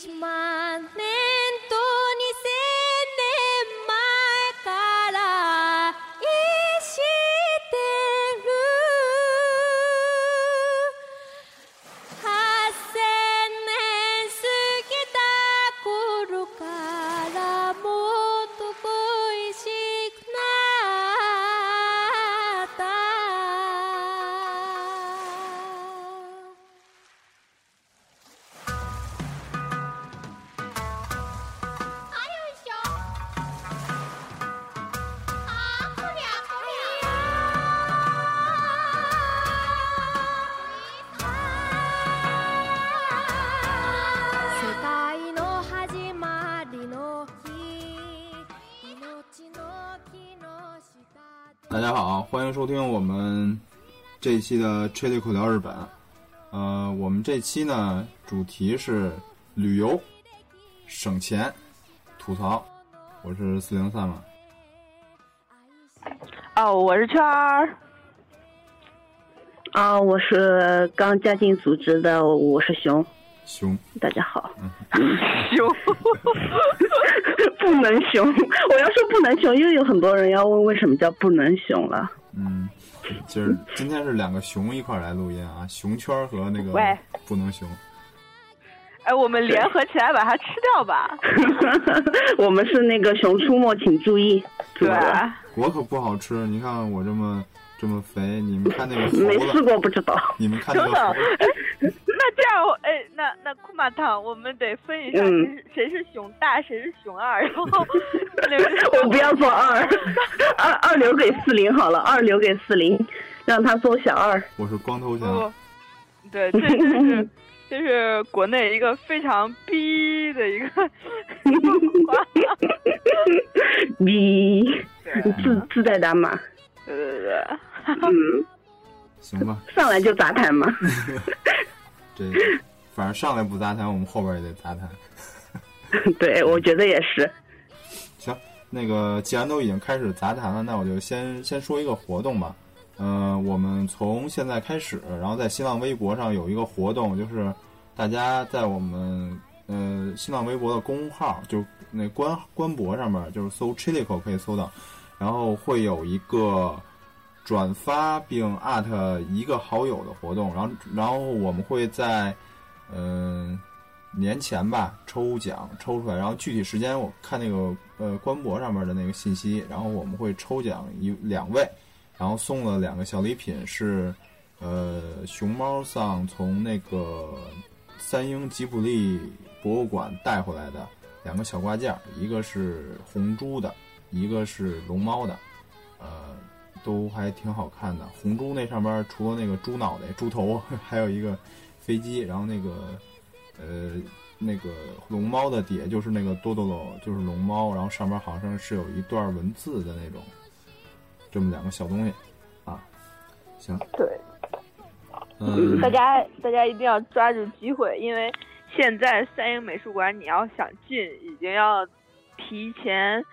1万迎收听我们这一期的《吹力口聊日本》。呃，我们这期呢，主题是旅游、省钱、吐槽。我是四零三嘛。哦，我是圈儿。啊，我是刚加进组织的，我是熊，熊，大家好。熊，不能熊，我要说不能熊，又有很多人要问为什么叫不能熊了。嗯，今儿今天是两个熊一块儿来录音啊，熊圈儿和那个喂不能熊。哎，我们联合起来把它吃掉吧。我们是那个《熊出没》，请注意。对，我可不好吃，你看我这么这么肥，你们看那个没试过不知道。你们看那个。哎，那那库马汤，我们得分一下，嗯谁是谁是熊大，谁是熊二，然后我不要做二，二二留给四零好了，二留给四零，让他做小二。我是光头不强。，对，这这是这是国内一个非常逼的一个话。逼，自自带打码。对对对，嗯，行吧，上来就杂谈嘛。这反正上来不杂谈，我们后边也得杂谈。对，我觉得也是。行，那个既然都已经开始杂谈了，那我就先先说一个活动吧。嗯、我们从现在开始，然后在新浪微博上有一个活动，就是大家在我们呃新浪微博的公众号，就那官官博上面，就是搜 Chilico 可以搜到，然后会有一个转发并 at 一个好友的活动，然后然后我们会在嗯、年前吧抽奖抽出来，然后具体时间我看那个呃官博上面的那个信息，然后我们会抽奖一两位，然后送了两个小礼品是呃熊猫桑从那个三英吉卜力博物馆带回来的两个小挂件，一个是红猪的，一个是龙猫的，呃。都还挺好看的，红猪那上边除了那个猪脑袋、猪头，还有一个飞机，然后那个呃那个龙猫的底下就是那个多多罗，就是龙猫，然后上面好像是有一段文字的那种，这么两个小东西啊。行，对。嗯，大家大家一定要抓住机会，因为现在三英美术馆你要想进，已经要提前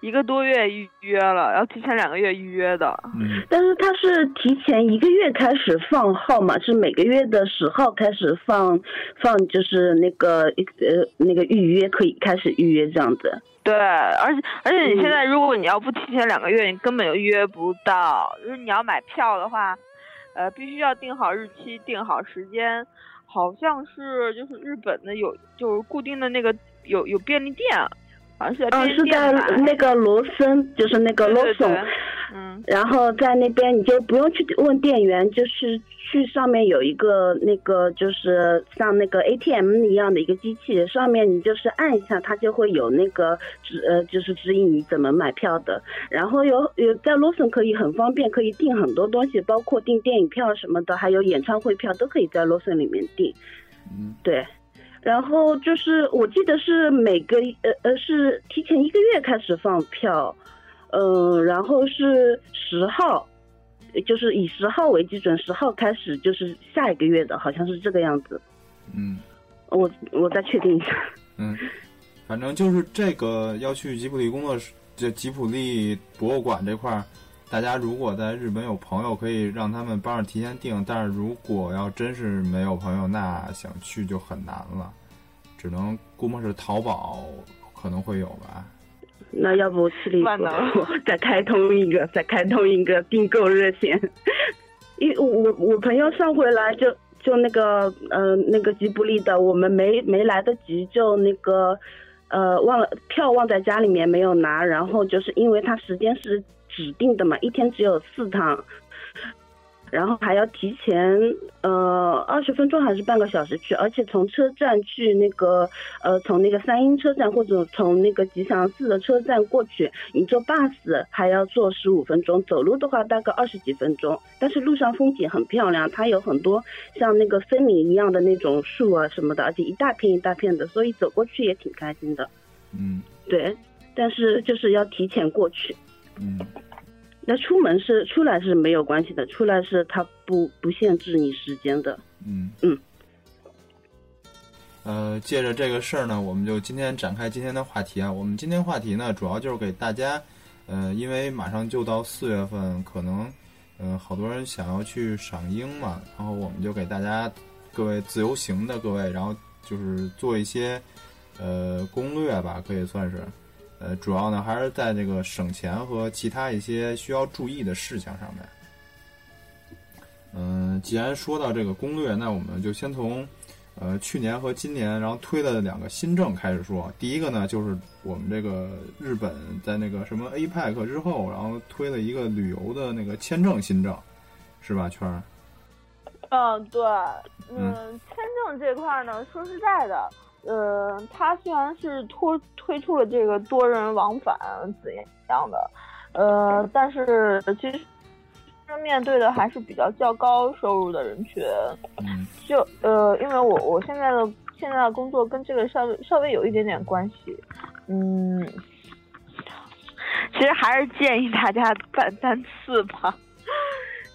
一个多月预约了，要提前两个月预约的。嗯但是他是提前一个月开始放号嘛，是每个月的十号开始放放，就是那个呃那个预约可以开始预约这样子。对，而且而且你嗯现在如果你要不提前两个月，你根本就预约不到。就是你要买票的话，呃，必须要定好日期，定好时间。好像是就是日本的有就是固定的那个有有便利店，好像是在嗯，便是在。那个罗森，就是那个对对对 Lawson，嗯，然后在那边你就不用去问店员，就是去上面有一个那个就是像那个 ATM 一样的一个机器，上面你就是按一下，它就会有那个指呃就是指引你怎么买票的。然后有有在 Lawson 可以很方便，可以订很多东西，包括订电影票什么的，还有演唱会票都可以在 Lawson 里面订。嗯对，然后就是我记得是每个呃呃是提前一个月开始放票，嗯、然后是十号，就是以十号为基准，十号开始就是下一个月的，好像是这个样子。嗯我我再确定一下。嗯，反正就是这个要去吉普力工作室，这吉普力博物馆这块儿，大家如果在日本有朋友，可以让他们帮着提前订。但是如果要真是没有朋友，那想去就很难了。只能估摸是淘宝可能会有吧。那要不七里万能再开通一个，再开通一个订购热线。因为我我朋友上回来就就那个呃那个吉卜力的，我们没没来得及就那个呃忘了票忘在家里面没有拿，然后就是因为他时间是指定的嘛，一天只有四趟。然后还要提前呃二十分钟还是半个小时去，而且从车站去那个呃从那个三鹰车站或者从那个吉祥寺的车站过去，你坐 bus 还要坐十五分钟，走路的话大概二十几分钟。但是路上风景很漂亮，它有很多像那个森林一样的那种树啊什么的，而且一大片一大片的，所以走过去也挺开心的。嗯对，但是就是要提前过去。嗯那出门是出来是没有关系的，出来是它不不限制你时间的。嗯嗯。呃，借着这个事儿呢，我们就今天展开今天的话题啊。我们今天话题呢，主要就是给大家，呃，因为马上就到四月份，可能，呃，好多人想要去赏樱嘛，然后我们就给大家各位自由行的各位，然后就是做一些，呃，攻略吧，可以算是，呃，主要呢还是在这个省钱和其他一些需要注意的事项上面。嗯、既然说到这个攻略，那我们就先从。呃，去年和今年，然后推的两个新政开始说。第一个呢，就是我们这个日本在那个什么 APEC 之后，然后推了一个旅游的那个签证新政，是吧？圈儿？嗯，对，嗯嗯，签证这块儿呢，说实在的，呃，它虽然是推推出了这个多人往返怎样的，呃，但是其实面对的还是比较较高收入的人群，嗯就呃，因为我我现在的现在的工作跟这个稍微稍微有一点点关系，嗯，其实还是建议大家办单次吧。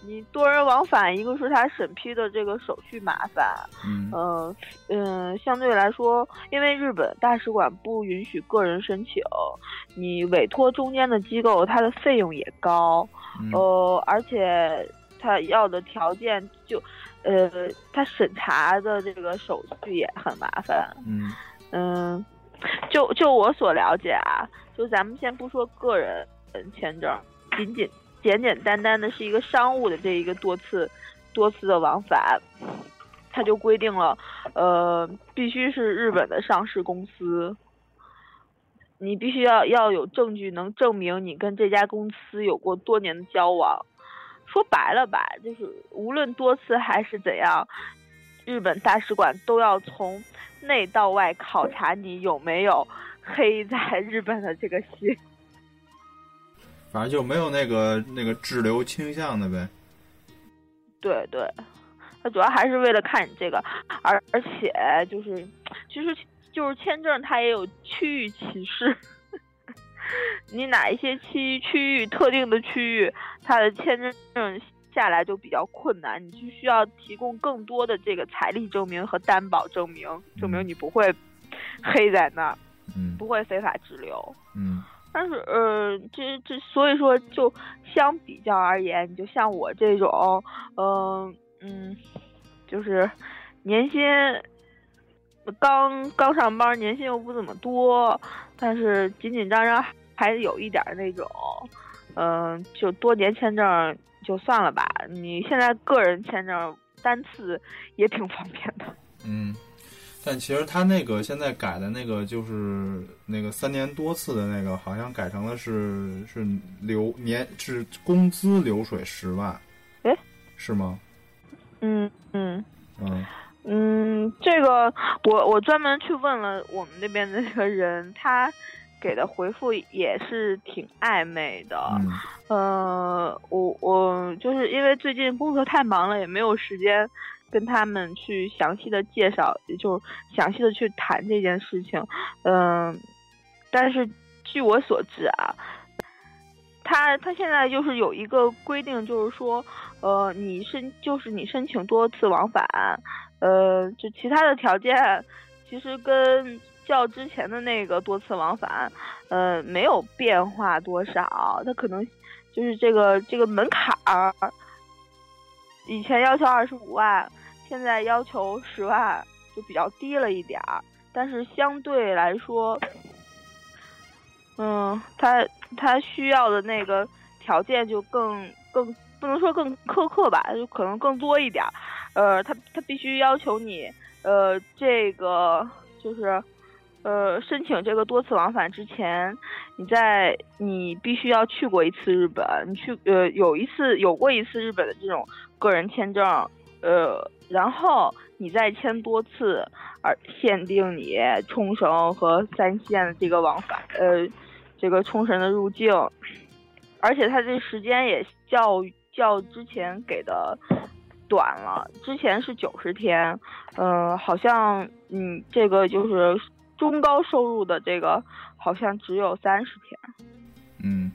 你多人往返，一个是他审批的这个手续麻烦，嗯嗯嗯，相对来说，因为日本大使馆不允许个人申请，你委托中间的机构，它的费用也高，嗯呃，而且他要的条件就，呃，他审查的这个手续也很麻烦。嗯嗯，就就我所了解啊，就咱们先不说个人签证，仅仅简简单单的是一个商务的这一个多次多次的往返，它就规定了，呃，必须是日本的上市公司。你必须要要有证据能证明你跟这家公司有过多年的交往。说白了吧，就是无论多次还是怎样，日本大使馆都要从内到外考察你有没有黑在日本的这个心。反正就没有那个那个滞留倾向的呗。对对，他主要还是为了看你这个，而而且就是，其实就是签证它也有区域歧视。你哪一些区区域特定的区域，它的签证下来就比较困难，你就需要提供更多的这个财力证明和担保证明，证明你不会黑在那儿，嗯不会非法滞留。嗯但是，呃，这这，所以说，就相比较而言，你就像我这种，嗯、嗯，就是年薪刚刚上班，年薪又不怎么多，但是紧紧张张还有一点那种，嗯、就多年签证就算了吧。你现在个人签证单次也挺方便的。嗯。但其实他那个现在改的那个就是那个三年多次的那个，好像改成了是是流年是工资流水十万，诶是吗？嗯嗯。嗯嗯，这个我我专门去问了我们那边的那个人，他给的回复也是挺暧昧的。嗯呃，我我就是因为最近工作太忙了，也没有时间跟他们去详细的介绍，也就详细的去谈这件事情。嗯、但是据我所知啊，他他现在就是有一个规定，就是说，呃，你申就是你申请多次往返，呃，就其他的条件其实跟较之前的那个多次往返，呃，没有变化多少。他可能就是这个这个门槛儿，以前要求二十五万，现在要求十万，就比较低了一点儿。但是相对来说，嗯，它它需要的那个条件就更更不能说更苛刻吧，就可能更多一点儿。呃，它它必须要求你，呃，这个就是。呃，申请这个多次往返之前，你在你必须要去过一次日本，你去呃有一次有过一次日本的这种个人签证，呃，然后你再签多次，而限定你冲绳和三线的这个往返，呃，这个冲绳的入境，而且它这时间也较较之前给的短了，之前是九十天，呃，好像嗯这个就是。中高收入的这个好像只有三十天。嗯，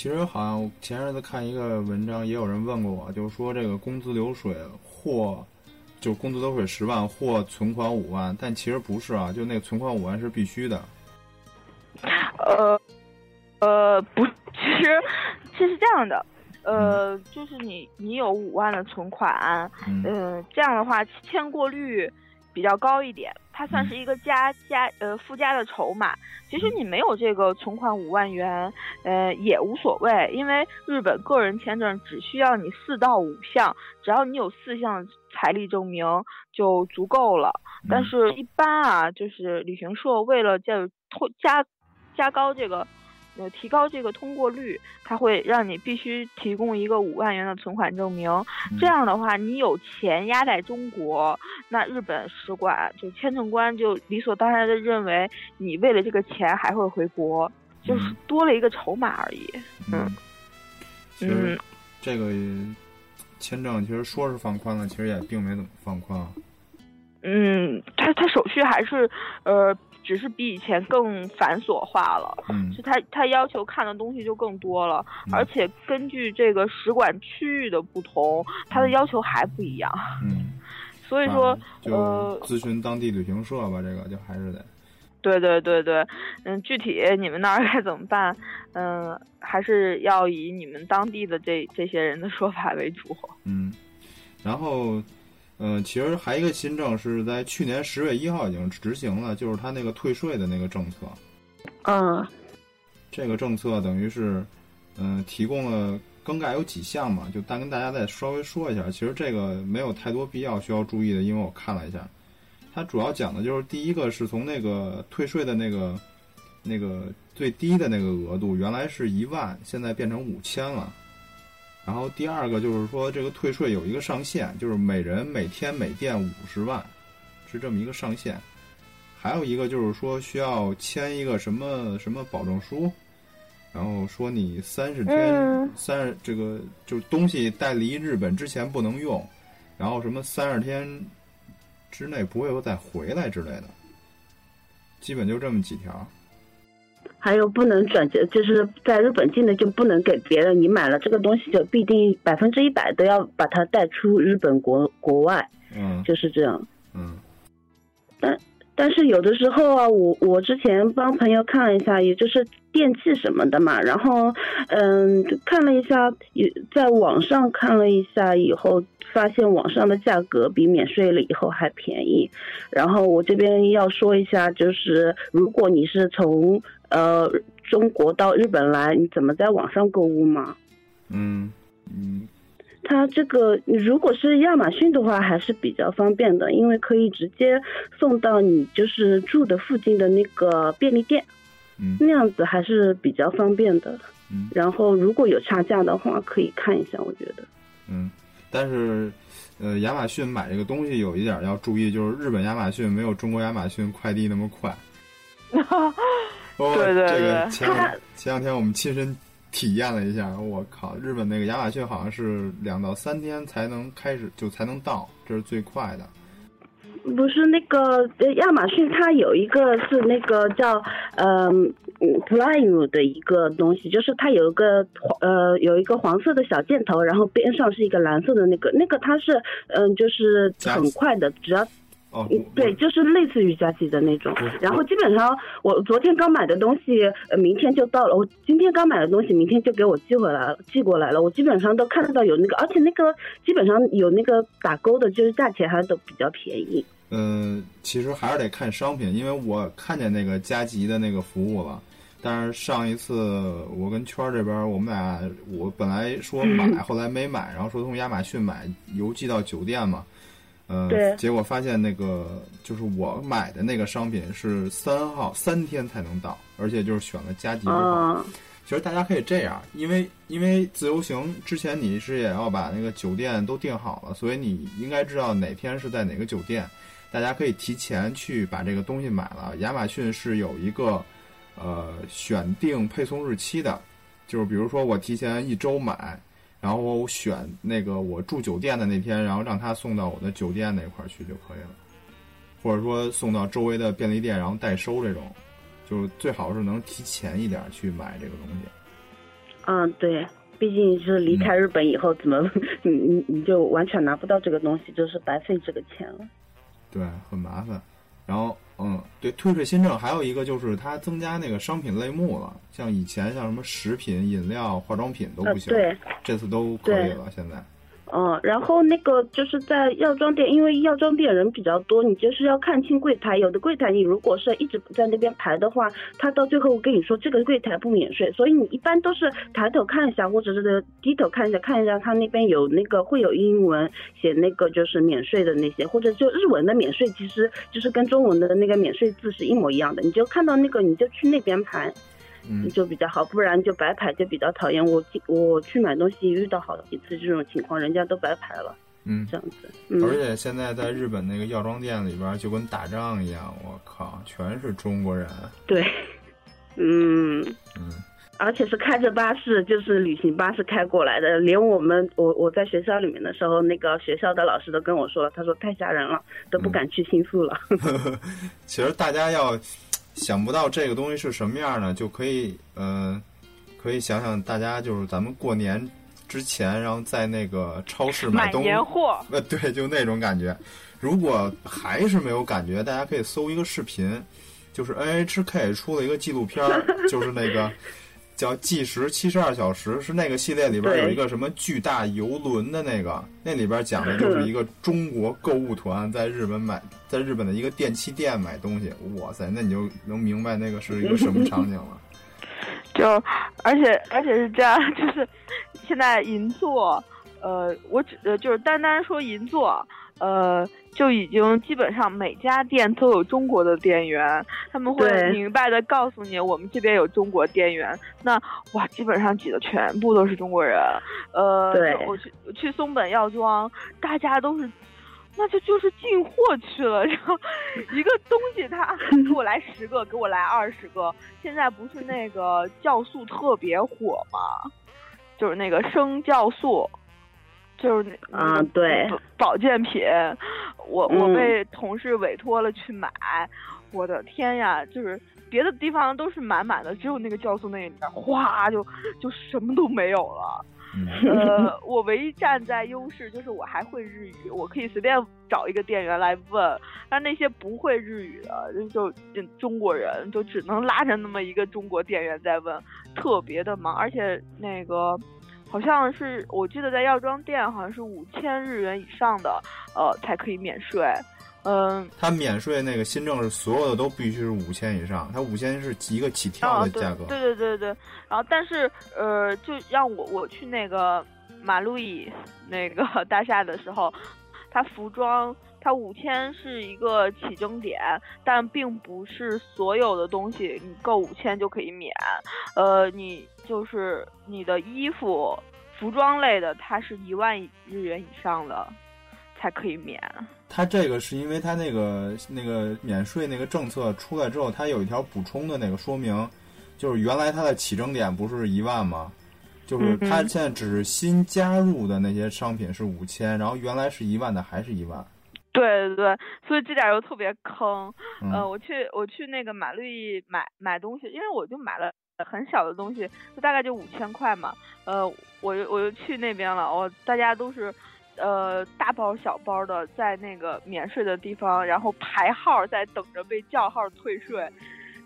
其实好像前阵子看一个文章，也有人问过我，就是说这个工资流水或就工资流水十万或存款五万，但其实不是啊，就那个存款五万是必须的。呃呃，不，其实其实是这样的，呃，就是你你有五万的存款，嗯，这样的话签过率比较高一点。它算是一个加加呃附加的筹码。其实你没有这个存款五万元，呃也无所谓，因为日本个人签证只需要你四到五项，只要你有四项财力证明就足够了。但是，一般啊，就是旅行社为了加加加高这个。呃，提高这个通过率，它会让你必须提供一个五万元的存款证明。这样的话，你有钱压在中国，那日本使馆就签证官就理所当然的认为你为了这个钱还会回国，就是多了一个筹码而已。嗯，其实这个签证其实说是放宽了，其实也并没怎么放宽。嗯，他他手续还是呃。只是比以前更繁琐化了，嗯，就他他要求看的东西就更多了，而且根据这个使馆区域的不同，他的要求还不一样，嗯，所以说呃，咨询当地旅行社吧，这个就还是得，对对对对，嗯，具体你们那儿该怎么办？嗯，还是要以你们当地的这这些人的说法为主，嗯，然后。嗯，其实还一个新政是在去年十月一号已经执行了，就是他那个退税的那个政策。嗯，这个政策等于是，嗯，提供了更改有几项嘛，就单跟大家再稍微说一下。其实这个没有太多必要需要注意的，因为我看了一下，它主要讲的就是第一个是从那个退税的那个那个最低的那个额度，原来是一万，现在变成五千了。然后第二个就是说，这个退税有一个上限，就是每人每天每店五十万，是这么一个上限。还有一个就是说，需要签一个什么什么保证书，然后说你三十天三十这个就是东西带离日本之前不能用，然后什么三十天之内不会又再回来之类的，基本就这么几条。还有不能转接，就是在日本境内就不能给别人。你买了这个东西，就必定百分之一百都要把它带出日本国国外。嗯，就是这样。嗯，但但是有的时候啊，我我之前帮朋友看了一下，也就是电器什么的嘛，然后嗯看了一下，也在网上看了一下以后，发现网上的价格比免税了以后还便宜。然后我这边要说一下，就是如果你是从呃，中国到日本来，你怎么在网上购物吗？嗯嗯，它这个如果是亚马逊的话，还是比较方便的，因为可以直接送到你就是住的附近的那个便利店，嗯，那样子还是比较方便的。嗯，然后如果有差价的话，可以看一下，我觉得。嗯，但是呃，亚马逊买这个东西有一点要注意，就是日本亚马逊没有中国亚马逊快递那么快。对对对，前前两天我们亲身体验了一下，我靠，日本那个亚马逊好像是两到三天才能开始就才能到，这是最快的。不是那个亚马逊，它有一个是那个叫嗯 Prime 的一个东西，就是它有一个呃有一个黄色的小箭头，然后边上是一个蓝色的那个，那个它是嗯就是很快的，只要哦，对，就是类似于加急的那种。然后基本上我昨天刚买的东西，呃，明天就到了。我今天刚买的东西，明天就给我寄回来了，寄过来了。我基本上都看到有那个，而且那个基本上有那个打勾的，就是价钱还都比较便宜。嗯，其实还是得看商品，因为我看见那个加急的那个服务了。但是上一次我跟圈儿这边，我们俩我本来说买，后来没买，然后说从亚马逊买，邮寄到酒店嘛。呃，对结果发现那个就是我买的那个商品是三号三天才能到，而且就是选了加急之后。啊，其实大家可以这样，因为因为自由行之前你是也要把那个酒店都订好了，所以你应该知道哪天是在哪个酒店。大家可以提前去把这个东西买了。亚马逊是有一个呃选定配送日期的，就是比如说我提前一周买，然后我选那个我住酒店的那天，然后让他送到我的酒店那块儿去就可以了，或者说送到周围的便利店，然后代收这种，就是最好是能提前一点去买这个东西。嗯，对，毕竟是离开日本以后，怎么 你你你就完全拿不到这个东西，就是白费这个钱了。对，很麻烦。然后，嗯，对，退税新政还有一个就是它增加那个商品类目了，像以前像什么食品、饮料、化妆品都呃不，行，对，这次都可以了。现在，嗯，然后那个就是在药妆店，因为药妆店人比较多，你就是要看清柜台。有的柜台你如果是一直不在那边排的话，他到最后跟你说这个柜台不免税，所以你一般都是抬头看一下，或者是低头看一下，看一下他那边有那个会有英文写那个就是免税的那些，或者就日文的免税，其实就是跟中文的那个免税字是一模一样的，你就看到那个你就去那边排。嗯，就比较好，不然就白排就比较讨厌。我记我去买东西遇到好几次这种情况，人家都白排了，嗯，这样子。而嗯，且现在在日本那个药妆店里边就跟打仗一样，我靠，全是中国人。对，嗯，嗯，而且是开着巴士，就是旅行巴士开过来的。连我们我我在学校里面的时候，那个学校的老师都跟我说了，他说太吓人了，都不敢去新宿了。其实大家要想不到这个东西是什么样呢，就可以，呃，可以想想大家就是咱们过年之前，然后在那个超市买东西，年货，呃，对，就那种感觉。如果还是没有感觉，大家可以搜一个视频，就是 NHK 出了一个纪录片儿，就是那个叫《计时七十二小时》，是那个系列里边有一个什么巨大游轮的那个，那里边讲的就是一个中国购物团在日本买，在日本的一个电器店买东西。哇塞，那你就能明白那个是一个什么场景了。就而且而且是这样，就是现在银座，呃，我只呃就是单单说银座，呃，就已经基本上每家店都有中国的店员，他们会明白的告诉你，我们这边有中国店员。那哇，基本上挤的全部都是中国人。呃，我去我去松本药妆，大家都是。那就就是进货去了，然后一个东西他 给我来十个，给我来二十个。现在不是那个酵素特别火吗？就是那个生酵素，就是那啊对保保健品。我我嗯被同事委托了去买，我的天呀！就是别的地方都是满满的，只有那个酵素那里面哗就就什么都没有了。嗯，呃，我唯一站在优势就是我还会日语，我可以随便找一个店员来问。但那些不会日语的，就就中国人，就只能拉着那么一个中国店员在问，特别的忙。而且那个好像是我记得在药妆店好像是五千日元以上的，呃，才可以免税。嗯，它免税那个新政是所有的都必须是五千以上，它五千是一个起跳的价格。对对对对，然后但是呃，就让我我去那个马路易那个 大厦的时候，它服装它五千是一个起征点，但并不是所有的东西你够五千就可以免，呃，你就是你的衣服、服装类的，它是一万日元以上的才可以免。它这个是因为它那个那个免税那个政策出来之后，它有一条补充的那个说明，就是原来它的起征点不是一万吗？就是它嗯现在只是新加入的那些商品是五千，然后原来是一万的还是一万。对对对，所以这点又特别坑。嗯、呃，我去我去那个马路易买买东西，因为我就买了很小的东西，就大概就五千块嘛。呃，我我就去那边了，我大家都是呃大包小包的在那个免税的地方，然后排号在等着被叫号退税。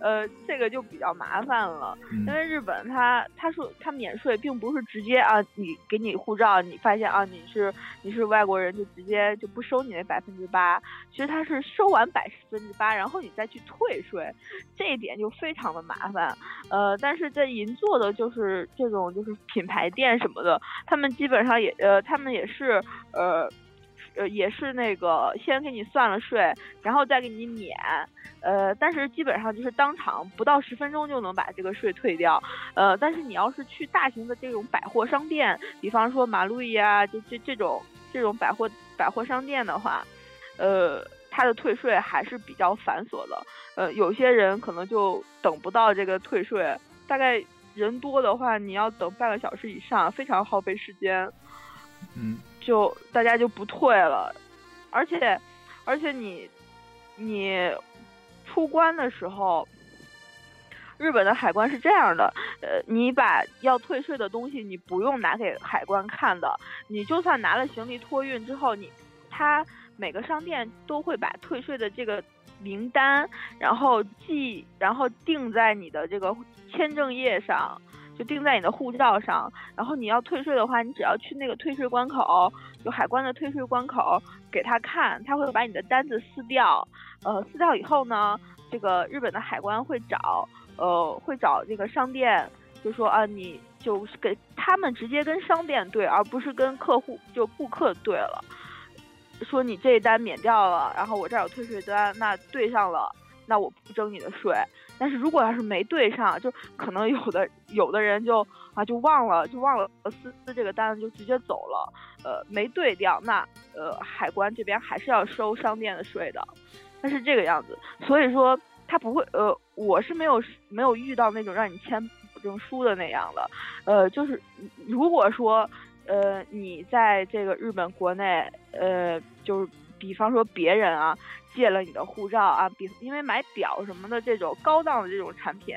呃，这个就比较麻烦了，嗯因为日本它它说它免税，并不是直接啊，你给你护照，你发现啊你是你是外国人，就直接就不收你那百分之八，其实它是收完百分之八，然后你再去退税，这一点就非常的麻烦。呃，但是在银座的就是这种就是品牌店什么的，他们基本上也呃，他们也是呃。呃，也是那个先给你算了税，然后再给你免，呃，但是基本上就是当场不到十分钟就能把这个税退掉，呃，但是你要是去大型的这种百货商店，比方说马路易啊，就这这种这种百货百货商店的话，呃，它的退税还是比较繁琐的，呃，有些人可能就等不到这个退税，大概人多的话，你要等半个小时以上，非常耗费时间。嗯。就大家就不退了，而且而且你你出关的时候，日本的海关是这样的，呃，你把要退税的东西，你不用拿给海关看的，你就算拿了行李托运之后，你他每个商店都会把退税的这个名单，然后记，然后定在你的这个签证页上。就定在你的护照上，然后你要退税的话，你只要去那个退税关口，就海关的退税关口给他看，他会把你的单子撕掉，呃，撕掉以后呢，这个日本的海关会找，呃，会找这个商店，就说啊，你就是给他们直接跟商店对，而不是跟客户就顾客对了，说你这一单免掉了，然后我这儿有退税单，那对上了，那我不征你的税。但是如果要是没对上，就可能有的有的人就啊就忘了就忘了撕撕这个单子就直接走了，呃没对掉，那呃海关这边还是要收商店的税的，它是这个样子，所以说他不会呃我是没有没有遇到那种让你签保证书的那样的，呃就是如果说呃你在这个日本国内呃就是比方说别人啊。借了你的护照啊，比因为买表什么的这种高档的这种产品，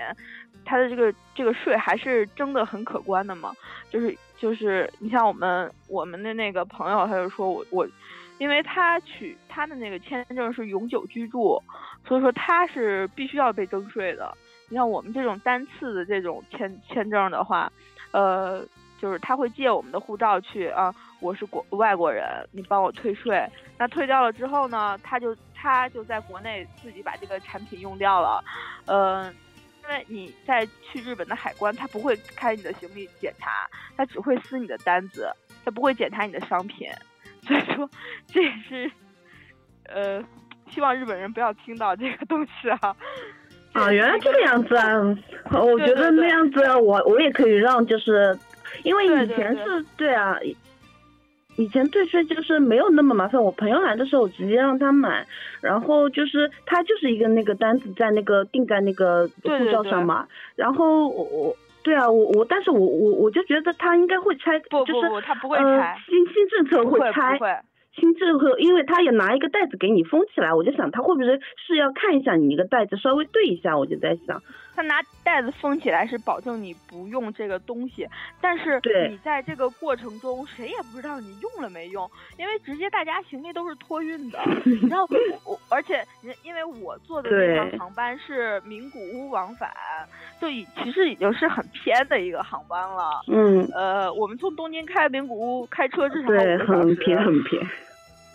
它的这个这个税还是征的很可观的嘛。就是就是你像我们我们的那个朋友，他就说我我，因为他取他的那个签证是永久居住，所以说他是必须要被征税的。你像我们这种单次的这种签签证的话，呃，就是他会借我们的护照去啊，我是国外国人，你帮我退税。那退掉了之后呢，他就他就在国内自己把这个产品用掉了，呃，因为你在去日本的海关，他不会开你的行李检查，他只会撕你的单子，他不会检查你的商品，所以说这也是，呃，希望日本人不要听到这个东西啊。啊，原来这个样子啊！我觉得那样子我我也可以让，就是因为以前是对啊。以前退税就是没有那么麻烦，我朋友来的时候我直接让他买，然后就是他就是一个那个单子在那个定在那个护照上嘛，然后我我对啊我我但是我我我就觉得他应该会拆，不不不他不会拆，新新政策会拆，新政策因为他也拿一个袋子给你封起来，我就想他会不会是要看一下你那个袋子稍微对一下，我就在想。他拿袋子封起来是保证你不用这个东西，但是你在这个过程中谁也不知道你用了没用，因为直接大家行李都是托运的，然后我而且因为我坐的那趟航班是名古屋往返，就已其实已经是很偏的一个航班了。嗯，呃，我们从东京开名古屋开车至少对很偏很偏。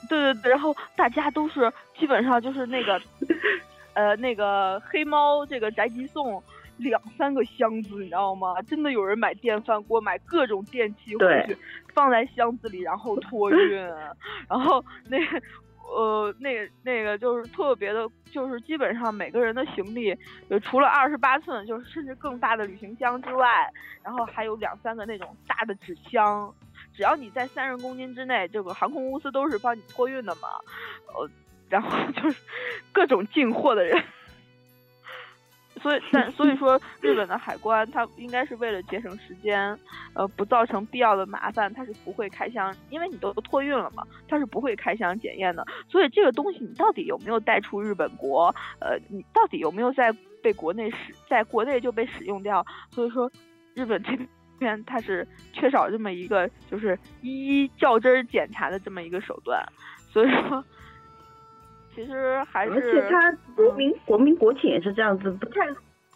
对对对，然后大家都是基本上就是那个。呃，那个黑猫这个宅急送两三个箱子，你知道吗？真的有人买电饭锅，买各种电器回去，放在箱子里，然后托运。然后那呃，那那个就是特别的，就是基本上每个人的行李，除了二十八寸，就是甚至更大的旅行箱之外，然后还有两三个那种大的纸箱。只要你在三十公斤之内，这个航空公司都是帮你托运的嘛。呃。然后 就是各种进货的人，所以但所以说日本的海关它应该是为了节省时间，呃，不造成必要的麻烦，它是不会开箱，因为你都托运了嘛，它是不会开箱检验的。所以这个东西你到底有没有带出日本国？呃，你到底有没有在被国内使在国内就被使用掉？所以说日本这边它是缺少这么一个就是一一较真儿检查的这么一个手段，所以说其实还是而且他国民国民国情也是这样子，不太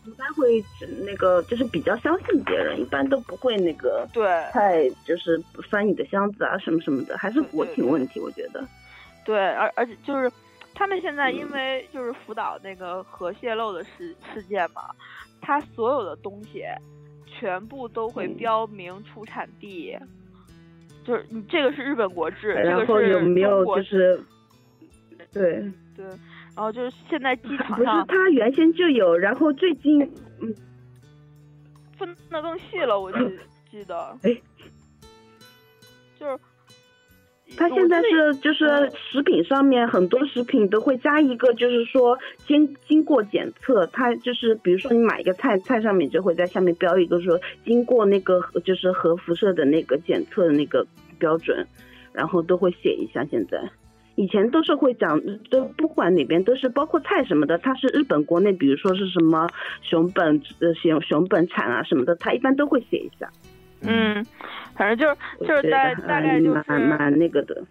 不太会那个，就是比较相信别人，一般都不会那个对太就是翻你的箱子啊什么什么的，还是国情问题，我觉得。对，而而且就是他们现在因为就是福岛那个核泄漏的事事件嘛，他所有的东西全部都会嗯。标明出产地，就是你这个是日本国制，这然后个是有没有就是对，对，然后就是现在机场 不是上他原先就有，然后最近嗯。分的更细了，我记记得，哎就是他现在是就是食品上面很多食品都会加一个，就是说经经过检测，它就是比如说你买一个菜，菜上面就会在下面标一个说经过那个就是核辐射的那个检测的那个标准，然后都会写一下。现在以前都是会讲，都不管哪边都是包括菜什么的，它是日本国内，比如说是什么熊本呃熊熊本产啊什么的，它一般都会写一下。嗯，反正就是就是大大概就是蛮蛮那个的。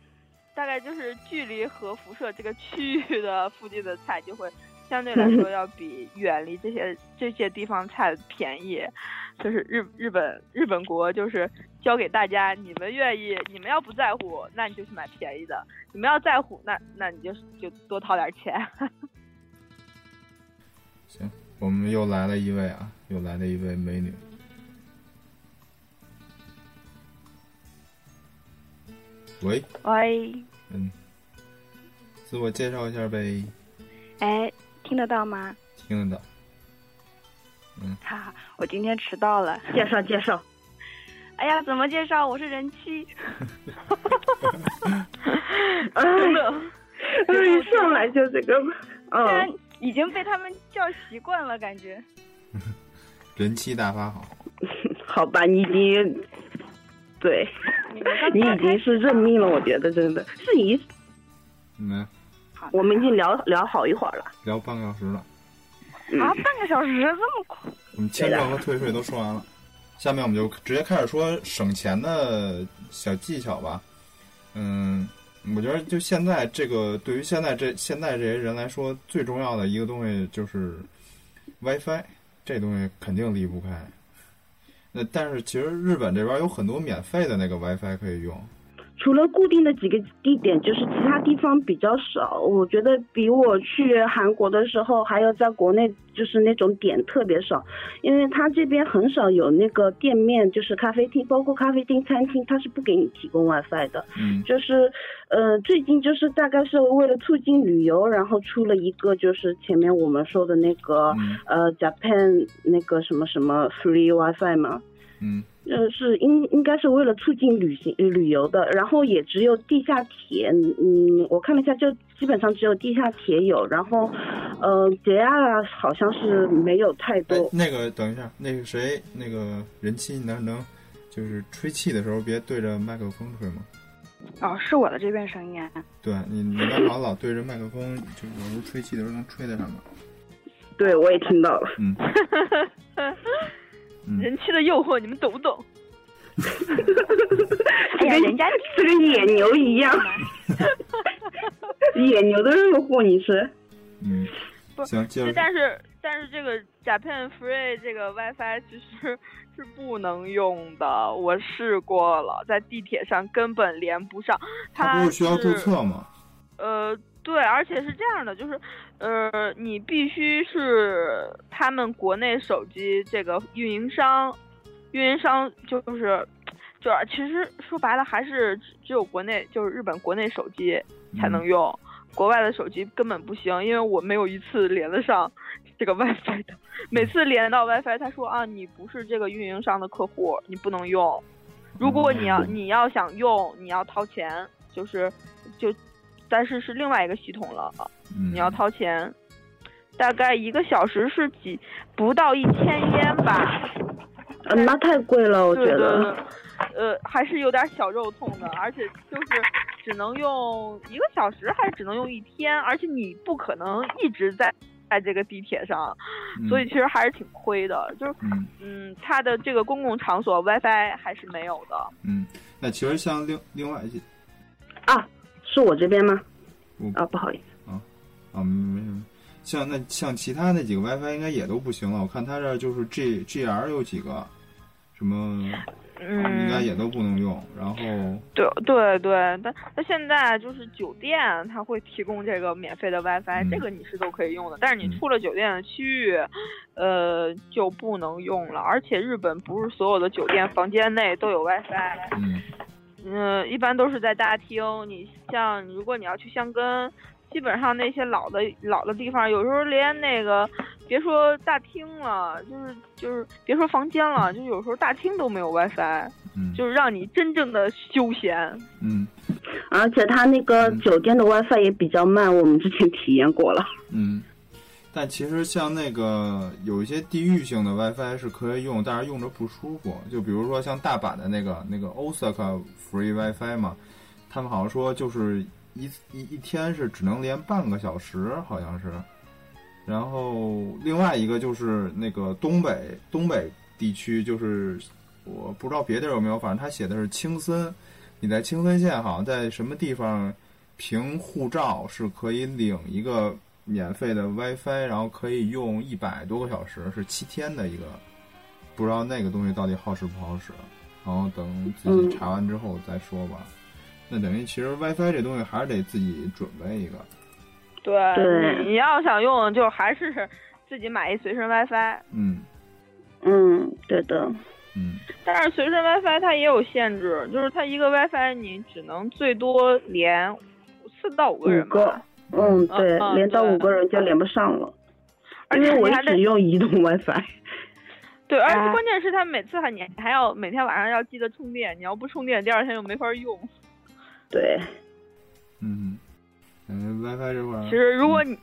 大概就是距离核辐射这个区域的附近的菜就会相对来说要比远离这些这些地方菜便宜。就是日日本日本国就是教给大家，你们愿意，你们要不在乎，那你就去买便宜的；你们要在乎，那那你就就多掏点钱。行，我们又来了一位啊，又来了一位美女。喂，喂，嗯，自我介绍一下呗，哎，听得到吗？听得到。哈哈，我今天迟到了。介绍介绍，哎呀，怎么介绍？我是人妻。哎，真的，哎，上来就这个，虽然嗯，已经被他们叫习惯了，感觉。人气大发好，好吧，你已经，对你已经是认命了，我觉得真的是你，嗯，好我们已经聊聊好一会儿了，聊半个小时了，嗯啊，半个小时这么快？我们签证和退税都说完了，下面我们就直接开始说省钱的小技巧吧。嗯，我觉得就现在这个，对于现在这现在这些人来说，最重要的一个东西就是 WiFi，这东西肯定离不开。那但是其实日本这边有很多免费的那个 WiFi 可以用，除了固定的几个地点，就是其他地方比较少。我觉得比我去韩国的时候，还有在国内就是那种点特别少，因为他这边很少有那个店面，就是咖啡厅，包括咖啡厅、餐厅，他是不给你提供 WiFi 的。嗯就是，呃，最近就是大概是为了促进旅游，然后出了一个就是前面我们说的那个，嗯呃 Japan 那个什么什么 Free WiFi 嘛，嗯呃，是应应该是为了促进旅行呃旅游的，然后也只有地下铁，嗯，我看了一下，就基本上只有地下铁有，然后，呃，JR 好像是没有太哎多，，那个等一下，那个谁，那个人气，你能能就是吹气的时候别对着麦克风吹吗？哦，是我的这边声音啊。对你，你那好老对着麦克风，就有时候吹气的时候能吹在上面。对我也听到了，嗯，嗯 人气的诱惑，你们懂不懂？哎呀，跟人家是跟野牛一样，野牛的诱惑你是，嗯，不行。但是但是这个 Japan Free 这个 WiFi 其实是不能用的，我试过了，在地铁上根本连不上。它不是需要注册吗？呃，对，而且是这样的，就是，呃，你必须是他们国内手机这个运营商，运营商就是，就是其实说白了还是只只有国内就是日本国内手机才能用，国外的手机根本不行，因为我没有一次连得上这个 WiFi 的，每次连到 WiFi，他说啊，你不是这个运营商的客户，你不能用。如果你要嗯你要想用，你要掏钱，就是就，但是是另外一个系统了，嗯，你要掏钱，大概一个小时是几不到一千烟吧，呃，那太贵了，我觉得。呃，还是有点小肉痛的，而且就是只能用一个小时，还是只能用一天，而且你不可能一直在在这个地铁上，嗯所以其实还是挺亏的。就是嗯嗯，它的这个公共场所 WiFi 还是没有的。嗯，那其实像另另外一些啊，是我这边吗我？啊，不好意思，啊啊，没什么。像那像其他那几个 WiFi 应该也都不行了。我看他这儿就是 G GR 有几个，什么应该嗯，也都不能用。然后对对对，但那现在就是酒店它会提供这个免费的 WiFi，、嗯这个你是都可以用的。但是你嗯出了酒店的区域，呃，就不能用了。而且日本不是所有的酒店房间内都有 WiFi，嗯嗯，一般都是在大厅。你像如果你要去香根，基本上那些老的老的地方，有时候连那个别说大厅了，就是就是别说房间了，就有时候大厅都没有 WiFi，嗯就是让你真正的休闲。嗯而且它那个嗯酒店的 WiFi 也比较慢，我们之前体验过了。嗯。但其实像那个有一些地域性的 WiFi 是可以用，但是用着不舒服。就比如说像大阪的那个那个 Osaka Free WiFi 嘛，他们好像说就是一一一天是只能连半个小时，好像是。然后另外一个就是那个东北东北地区，就是我不知道别地儿有没有，反正他写的是青森，你在青森县好像在什么地方凭护照是可以领一个免费的 WiFi，然后可以用一百多个小时，是七天的一个，不知道那个东西到底好使不好使，然后等自己查完之后再说吧。那等于其实 WiFi 这东西还是得自己准备一个。对，对你你要想用，就还是自己买一随身 WiFi。嗯嗯，对的。嗯但是随身 WiFi 它也有限制，就是它一个 WiFi 你只能最多连四到五个人五个吧。嗯，对，嗯连到对五个人就连不上了，而且我还得只用移动 WiFi。对，而且哎关键是它每次还你还要每天晚上要记得充电，你要不充电，第二天就没法用。对，嗯，感觉 WiFi 这块儿，其实如果你，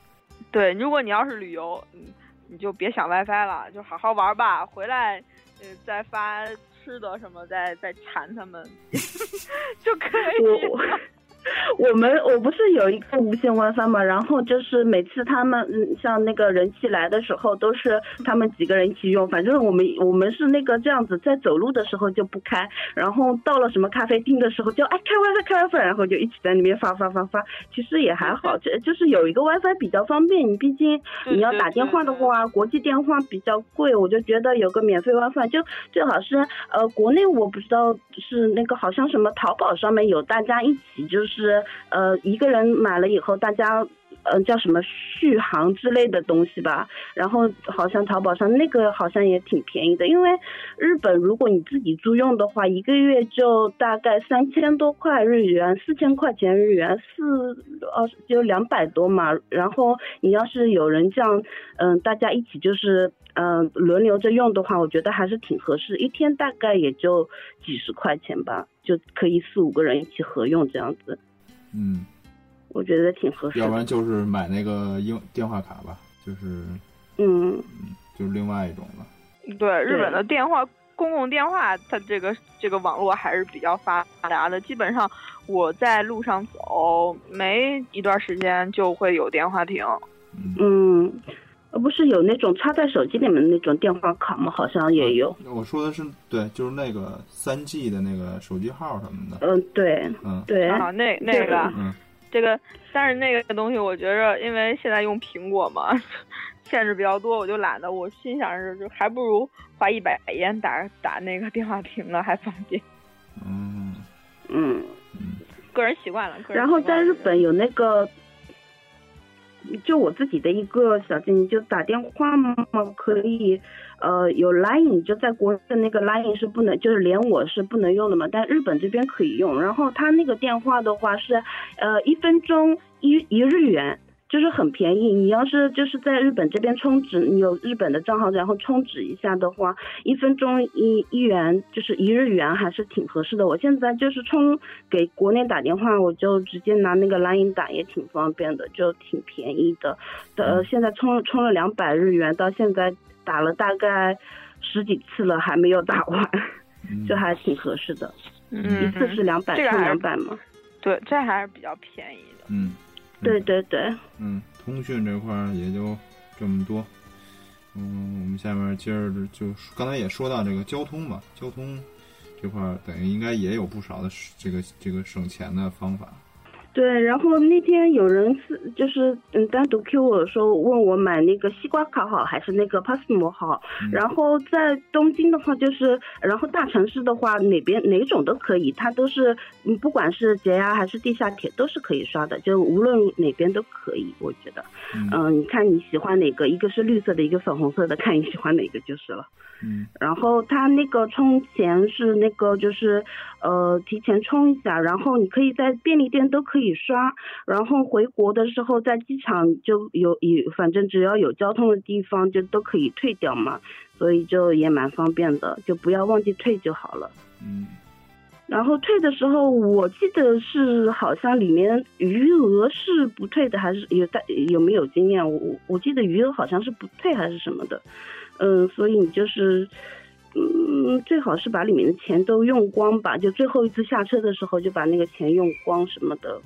对，如果你要是旅游，嗯，你就别想 WiFi 了，就好好玩吧，回来，呃，再发吃的什么，再再馋他们 就可以了。我们我不是有一个无线 WiFi 嘛，然后就是每次他们嗯像那个人气来的时候，都是他们几个人一起用。反正我们我们是那个这样子，在走路的时候就不开，然后到了什么咖啡厅的时候就哎开 WiFi 开 WiFi，然后就一起在那边发发发发。其实也还好，这就是有一个 WiFi 比较方便。你毕竟你要打电话的话，国际电话比较贵，我就觉得有个免费 WiFi 就最好是呃国内我不知道是那个好像什么淘宝上面有大家一起就是是呃一个人买了以后大家。呃，叫什么续航之类的东西吧，然后好像淘宝上那个好像也挺便宜的，因为日本如果你自己租用的话，一个月就大概三千多块日元，四千块钱日元，四呃就两百多嘛。然后你要是有人这样，嗯、大家一起就是嗯、轮流着用的话，我觉得还是挺合适，一天大概也就几十块钱吧，就可以四五个人一起合用这样子，嗯，我觉得挺合适。要不然就是买那个英电话卡吧，就是嗯，就是另外一种了。对，日本的电话公共电话，它这个这个网络还是比较发达的。基本上我在路上走，没一段时间就会有电话亭。嗯，嗯，呃，不是有那种插在手机里面的那种电话卡吗？好像也有。我说的是对，就是那个三 G 的那个手机号什么的。嗯、对嗯对，啊，那那个嗯这个，但是那个东西，我觉着，因为现在用苹果嘛，限制比较多，我就懒得。我心想是，就还不如花一百元打打那个电话亭呢，还方便。嗯嗯。嗯个人习惯了。个人然后在日本有那个，就我自己的一个小建议，就打电话嘛，可以，呃，有 Line，就在国内的那个 Line 是不能，就是连我是不能用的嘛，但日本这边可以用。然后他那个电话的话是，呃，一分钟一一日元。就是很便宜，你要是就是在日本这边充值，你有日本的账号，然后充值一下的话，一分钟一一元，就是一日元，还是挺合适的。我现在就是充给国内打电话，我就直接拿那个 Line 打，也挺方便的，就挺便宜的。呃，现在充充了两百日元，到现在打了大概十几次了，还没有打完，嗯，就还挺合适的。嗯，一次是两百，充这个还是两百嘛。对，这还是比较便宜的。嗯，对对对，嗯，通讯这块儿也就这么多。嗯，我们下面接着就刚才也说到这个交通嘛，交通这块儿等于应该也有不少的这个这个省钱的方法。对，然后那天有人是就是嗯单独 Q 我说问我买那个西瓜卡好还是那个 Passmo 好，然后在东京的话就是，然后大城市的话哪边哪种都可以，它都是嗯不管是捷压还是地下铁都是可以刷的，就无论哪边都可以，我觉得，嗯，你看你喜欢哪个，一个是绿色的，一个粉红色的，看你喜欢哪个就是了。嗯，然后它那个充钱是那个就是，呃，提前充一下，然后你可以在便利店都可以刷，然后回国的时候在机场就有有，反正只要有交通的地方就都可以退掉嘛，所以就也蛮方便的，就不要忘记退就好了。嗯，然后退的时候我记得是好像里面余额是不退的，还是有带有没有经验？我我记得余额好像是不退还是什么的。嗯，所以你就是，嗯，最好是把里面的钱都用光吧，就最后一次下车的时候就把那个钱用光什么的，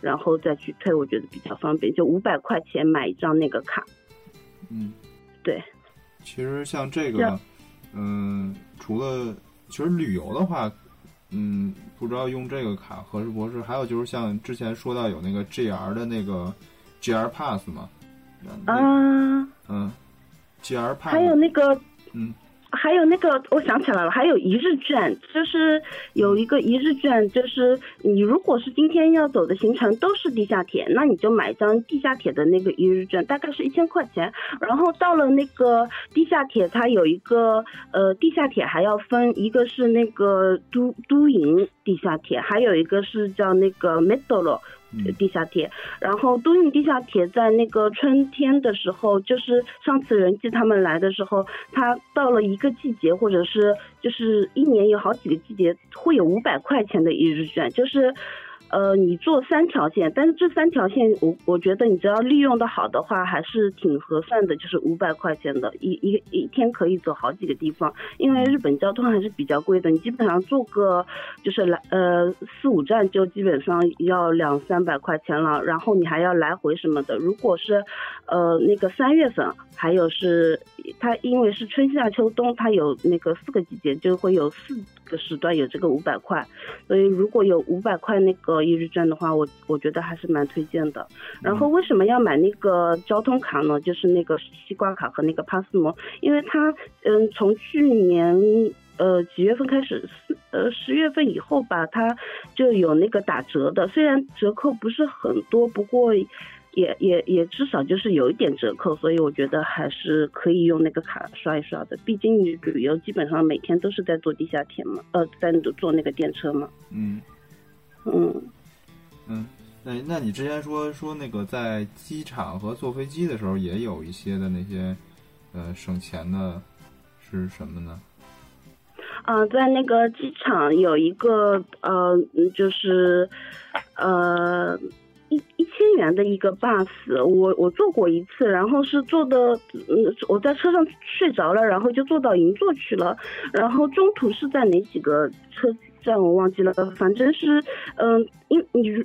然后再去退，我觉得比较方便。就五百块钱买一张那个卡。嗯，对。其实像这个，嗯，除了其实旅游的话，嗯，不知道用这个卡合适不合适。还有就是像之前说到有那个 GR 的那个 GR Pass 嘛，啊，嗯，GR Pass，。还有那个，嗯，还有那个，我想起来了，还有一日券，就是有一个一日券，就是你如果是今天要走的行程都是地下铁，那你就买一张地下铁的那个一日券，大概是一千块钱。然后到了那个地下铁，它有一个呃，地下铁还要分，一个是那个都都营地下铁，还有一个是叫那个 Metro。地下铁，然后都营地下铁在那个春天的时候，就是上次人记他们来的时候，他到了一个季节，或者是就是一年有好几个季节，会有五百块钱的一日券，就是。呃，你坐三条线，但是这三条线，我我觉得你只要利用的好的话，还是挺合算的，就是五百块钱的一一一天可以走好几个地方。因为日本交通还是比较贵的，你基本上坐个就是来呃四五站就基本上要两三百块钱了，然后你还要来回什么的。如果是呃那个三月份，还有是它因为是春夏秋冬，它有那个四个季节，就会有四个时段有这个五百块，所以如果有五百块那个。一日券的话，我我觉得还是蛮推荐的。然后为什么要买那个交通卡呢？就是那个西瓜卡和那个 Passmo，因为它嗯，从去年呃几月份开始，呃十月份以后吧，它就有那个打折的。虽然折扣不是很多，不过也也也至少就是有一点折扣，所以我觉得还是可以用那个卡刷一刷的。毕竟你旅游基本上每天都是在坐地下铁嘛，呃，在坐那个电车嘛。嗯。嗯，嗯，那那你之前说说那个在机场和坐飞机的时候也有一些的那些，呃，省钱的是什么呢？啊，在那个机场有一个呃，就是呃一一千元的一个 bus，我我坐过一次，然后是坐的，嗯，我在车上睡着了，然后就坐到银座去了，然后中途是在哪几个车？站我忘记了，反正是，嗯，因你就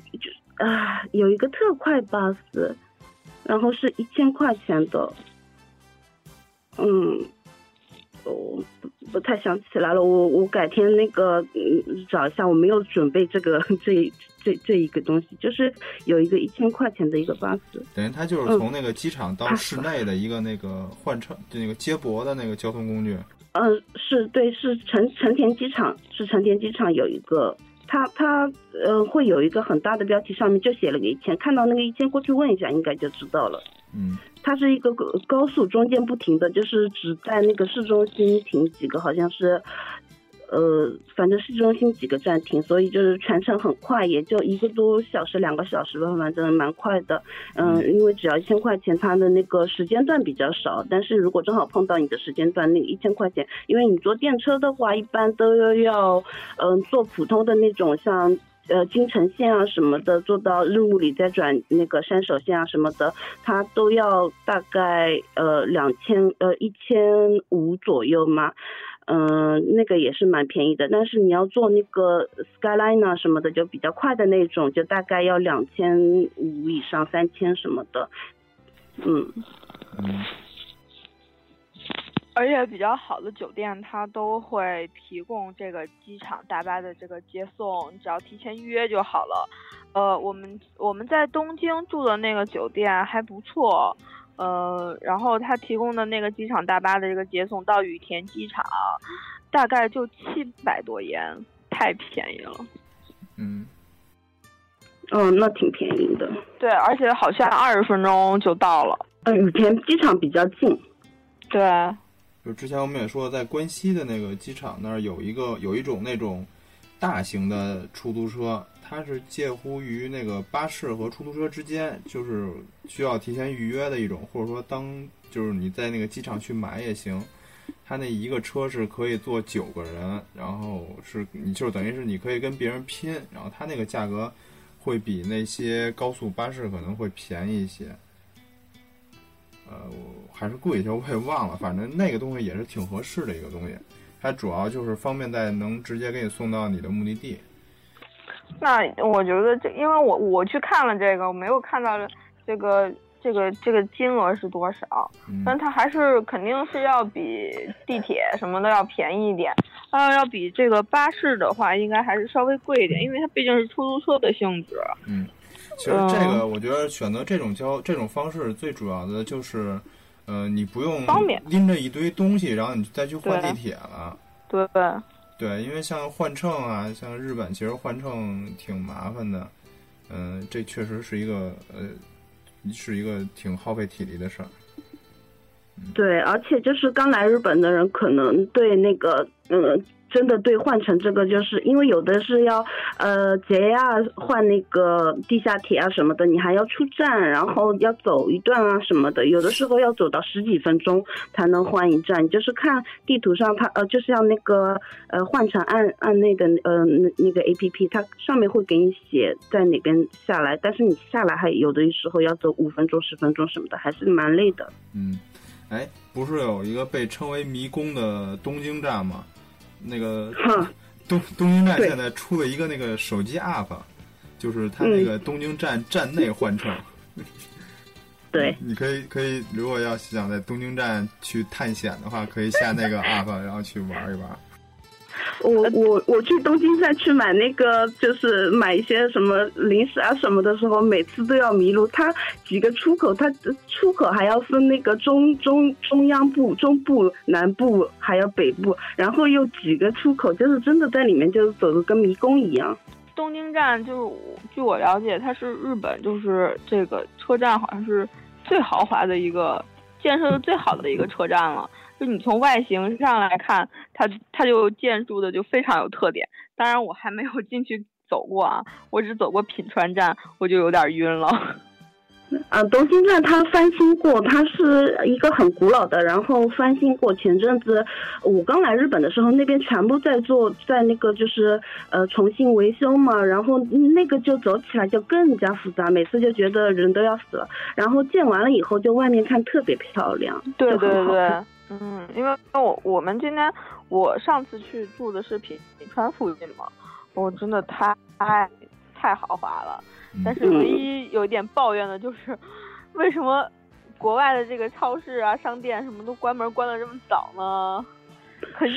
啊有一个特快 bus，，然后是一千块钱的，嗯，我不不太想起来了，我我改天那个嗯找一下，我没有准备这个 这这这一个东西，就是有一个一千块钱的一个巴士，等于它就是从那个机场到市内的一个那个换乘那个接驳的那个交通工具。嗯，是对，是成成田机场，是成田机场有一个，它它呃会有一个很大的标题，上面就写了个一千，看到那个一千过去问一下，应该就知道了。嗯，它是一个高速，中间不停的就是只在那个市中心停几个，好像是。呃，反正市中心几个站停，所以就是全程很快，也就一个多小时、两个小时吧，反正蛮快的。嗯，因为只要一千块钱，它的那个时间段比较少，但是如果正好碰到你的时间段，那一千块钱，因为你坐电车的话，一般都要，嗯，坐普通的那种，像呃京城线啊什么的，坐到日暮里再转那个山手线啊什么的，它都要大概呃两千呃一千五左右嘛。嗯，那个也是蛮便宜的，但是你要坐那个 Skyline 什么的，就比较快的那种，就大概要两千五以上，三千什么的。嗯嗯而且比较好的酒店，它都会提供这个机场大巴的这个接送，你只要提前预约就好了。呃，我们我们在东京住的那个酒店还不错，呃，然后他提供的那个机场大巴的这个接送到羽田机场，大概就七百多元，太便宜了。嗯，哦，那挺便宜的。对，而且好像二十分钟就到了。呃，羽田机场比较近。对。就之前我们也说，在关西的那个机场那儿有一个有一种那种大型的出租车，它是介乎于那个巴士和出租车之间，就是需要提前预约的一种，或者说当就是你在那个机场去买也行。它那一个车是可以坐九个人，然后是你就等于是你可以跟别人拼，然后它那个价格会比那些高速巴士可能会便宜一些。呃，还是贵一些，我也忘了。反正那个东西也是挺合适的一个东西，它主要就是方便在能直接给你送到你的目的地。那我觉得这，因为我我去看了这个，我没有看到这个这个这个金额是多少，但它还是肯定是要比地铁什么的要便宜一点。呃，要比这个巴士的话，应该还是稍微贵一点，因为它毕竟是出租车的性质。嗯。其实这个，我觉得选择这种交这种方式，最主要的就是，呃，你不用拎着一堆东西，然后你再去换地铁了。对。对，因为像换乘啊，像日本，其实换乘挺麻烦的。嗯，这确实是一个呃，是一个挺耗费体力的事儿。对，而且就是刚来日本的人，可能对那个嗯。真的对换成这个，就是因为有的是要呃捷啊换那个地下铁啊什么的，你还要出站，然后要走一段啊什么的，有的时候要走到十几分钟才能换一站。就是看地图上它呃就是要那个呃换乘按按那个呃那那个 A P P，它上面会给你写在哪边下来，但是你下来还有的时候要走五分钟十分钟什么的，还是蛮累的。嗯，哎，不是有一个被称为迷宫的东京站吗？那个东东京站现在出了一个那个手机 app，就是它那个东京站站内换乘。对，你可以可以，如果要想在东京站去探险的话，可以下那个 app，然后去玩一玩。我我我去东京站去买那个，就是买一些什么零食啊什么的时候，每次都要迷路。它几个出口，它出口还要分那个中中中央部、中部、南部，还有北部，然后又几个出口，就是真的在里面就是走的跟迷宫一样。东京站就是据我了解，它是日本就是这个车站好像是最豪华的一个，建设的最好的一个车站了。就你从外形上来看，它它就建筑的就非常有特点。当然我还没有进去走过啊，我只走过品川站，我就有点晕了。啊，东京站它翻新过，它是一个很古老的，然后翻新过。前阵子我刚来日本的时候，那边全部在做，在那个就是呃重新维修嘛，然后那个就走起来就更加复杂，每次就觉得人都要死了。然后建完了以后，就外面看特别漂亮，对对对。嗯，因为我我们今天我上次去住的是品品川附近嘛，我真的太太豪华了。但是唯一有一点抱怨的就是，为什么国外的这个超市啊、商店什么都关门关的这么早呢？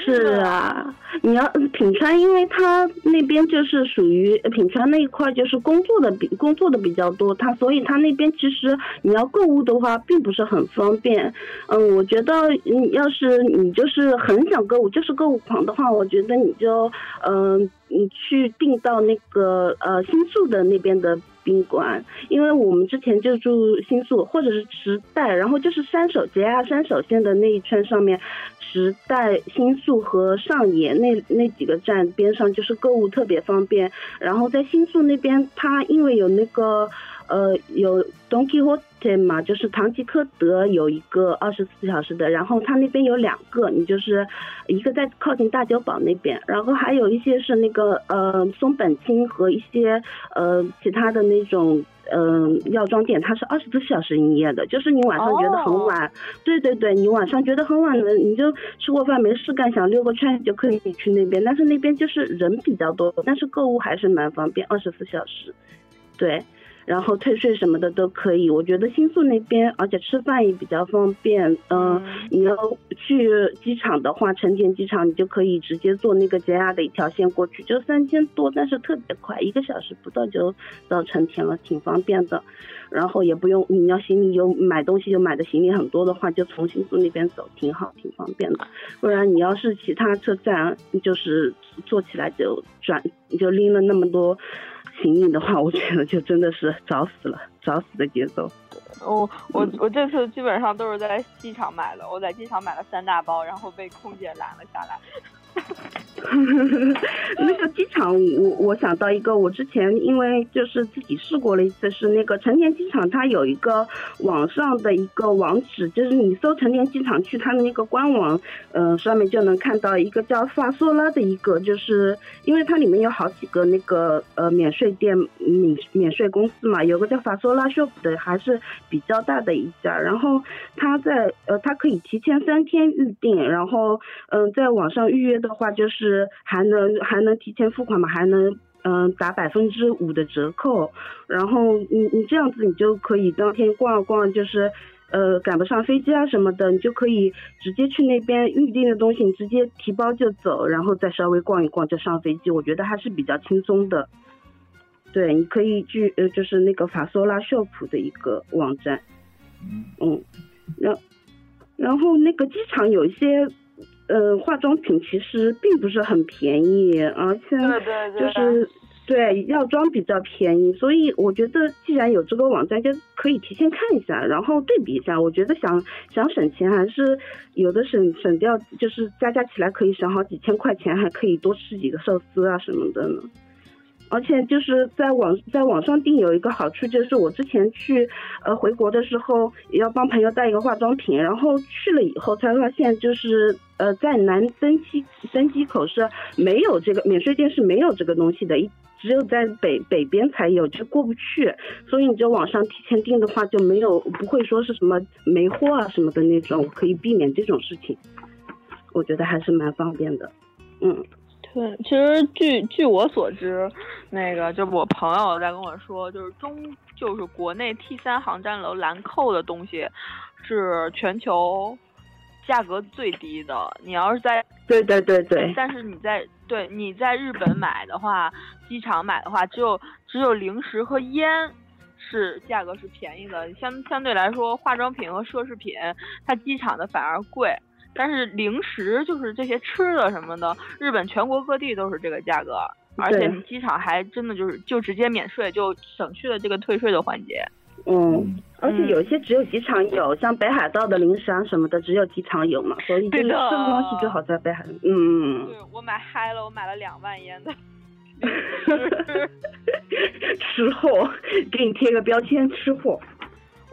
是啊，你要品川，因为他那边就是属于品川那一块，就是工作的比工作的比较多，他所以他那边其实你要购物的话，并不是很方便。嗯，我觉得你要是你就是很想购物，就是购物狂的话，我觉得你就嗯，你去订到那个呃新宿的那边的宾馆，因为我们之前就住新宿或者是时代，然后就是三手街啊三手线的那一圈上面。时代新宿和上野那那几个站边上就是购物特别方便，然后在新宿那边，它因为有那个呃有 Don Quixote 嘛，就是唐吉诃德有一个二十四小时的，然后它那边有两个，你就是一个在靠近大久保那边，然后还有一些是那个呃松本清和一些呃其他的那种。嗯，药妆店它是二十四小时营业的，就是你晚上觉得很晚，对对对，你晚上觉得很晚了，你就吃过饭没事干，想溜个圈就可以去那边，但是那边就是人比较多，但是购物还是蛮方便，二十四小时，对。然后退税什么的都可以。我觉得新宿那边，而且吃饭也比较方便。嗯，你要去机场的话，成田机场你就可以直接坐那个 JR 的一条线过去，就三千多，但是特别快，一个小时不到就到成田了，挺方便的。然后也不用你要行李有买东西就买的行李很多的话，就从新宿那边走，挺好，挺方便的。不然你要是其他车站，就是坐起来就转就拎了那么多行李的话，我觉得就真的是找死了，找死的节奏。我我我这次基本上都是在机场买的，我在机场买了三大包，然后被空姐拦了下来。那个机场，我我想到一个，我之前因为就是自己试过了一次，是那个成田机场，它有一个网上的一个网址，就是你搜成田机场去它的那个官网，呃，上面就能看到一个叫法索拉的一个，就是因为它里面有好几个那个呃免税店免免税公司嘛，有个叫法索拉 shop 的，还是比较大的一家，然后它在呃它可以提前三天预定，然后嗯在网上预约。的话就是还能还能提前付款嘛，还能嗯打百分之五的折扣，然后你你这样子你就可以当天逛逛，就是呃赶不上飞机啊什么的，你就可以直接去那边预定的东西，你直接提包就走，然后再稍微逛一逛就上飞机，我觉得还是比较轻松的。对，你可以去呃就是那个法索拉秀普的一个网站，嗯，然然后那个机场有一些。呃，化妆品其实并不是很便宜，而且就是对药妆比较便宜，所以我觉得既然有这个网站，就可以提前看一下，然后对比一下。我觉得想想省钱，还是有的省省掉，就是加加起来可以省好几千块钱，还可以多吃几个寿司啊什么的呢。而且就是在网在网上订有一个好处，就是我之前去呃回国的时候，也要帮朋友带一个化妆品，然后去了以后才发现，就是呃在南登机登机口是没有这个免税店是没有这个东西的，一只有在北北边才有，就过不去。所以你就网上提前订的话，就没有不会说是什么没货啊什么的那种，可以避免这种事情。我觉得还是蛮方便的，嗯。对，其实据据我所知，那个就我朋友在跟我说，就是中就是国内 T 三航站楼兰蔻的东西，是全球价格最低的。你要是在对对对对，但是你在对你在日本买的话，机场买的话，只有只有零食和烟是价格是便宜的。相相对来说，化妆品和奢侈品，它机场的反而贵。但是零食就是这些吃的什么的，日本全国各地都是这个价格，而且机场还真的就是就直接免税，就省去了这个退税的环节。嗯，而且有些只有机场有，像北海道的零食啊什么的，只有机场有嘛，所以这个吃的东西最好在北海。嗯嗯嗯。对我买嗨了，我买了两万烟的。吃货，给你贴个标签，吃货。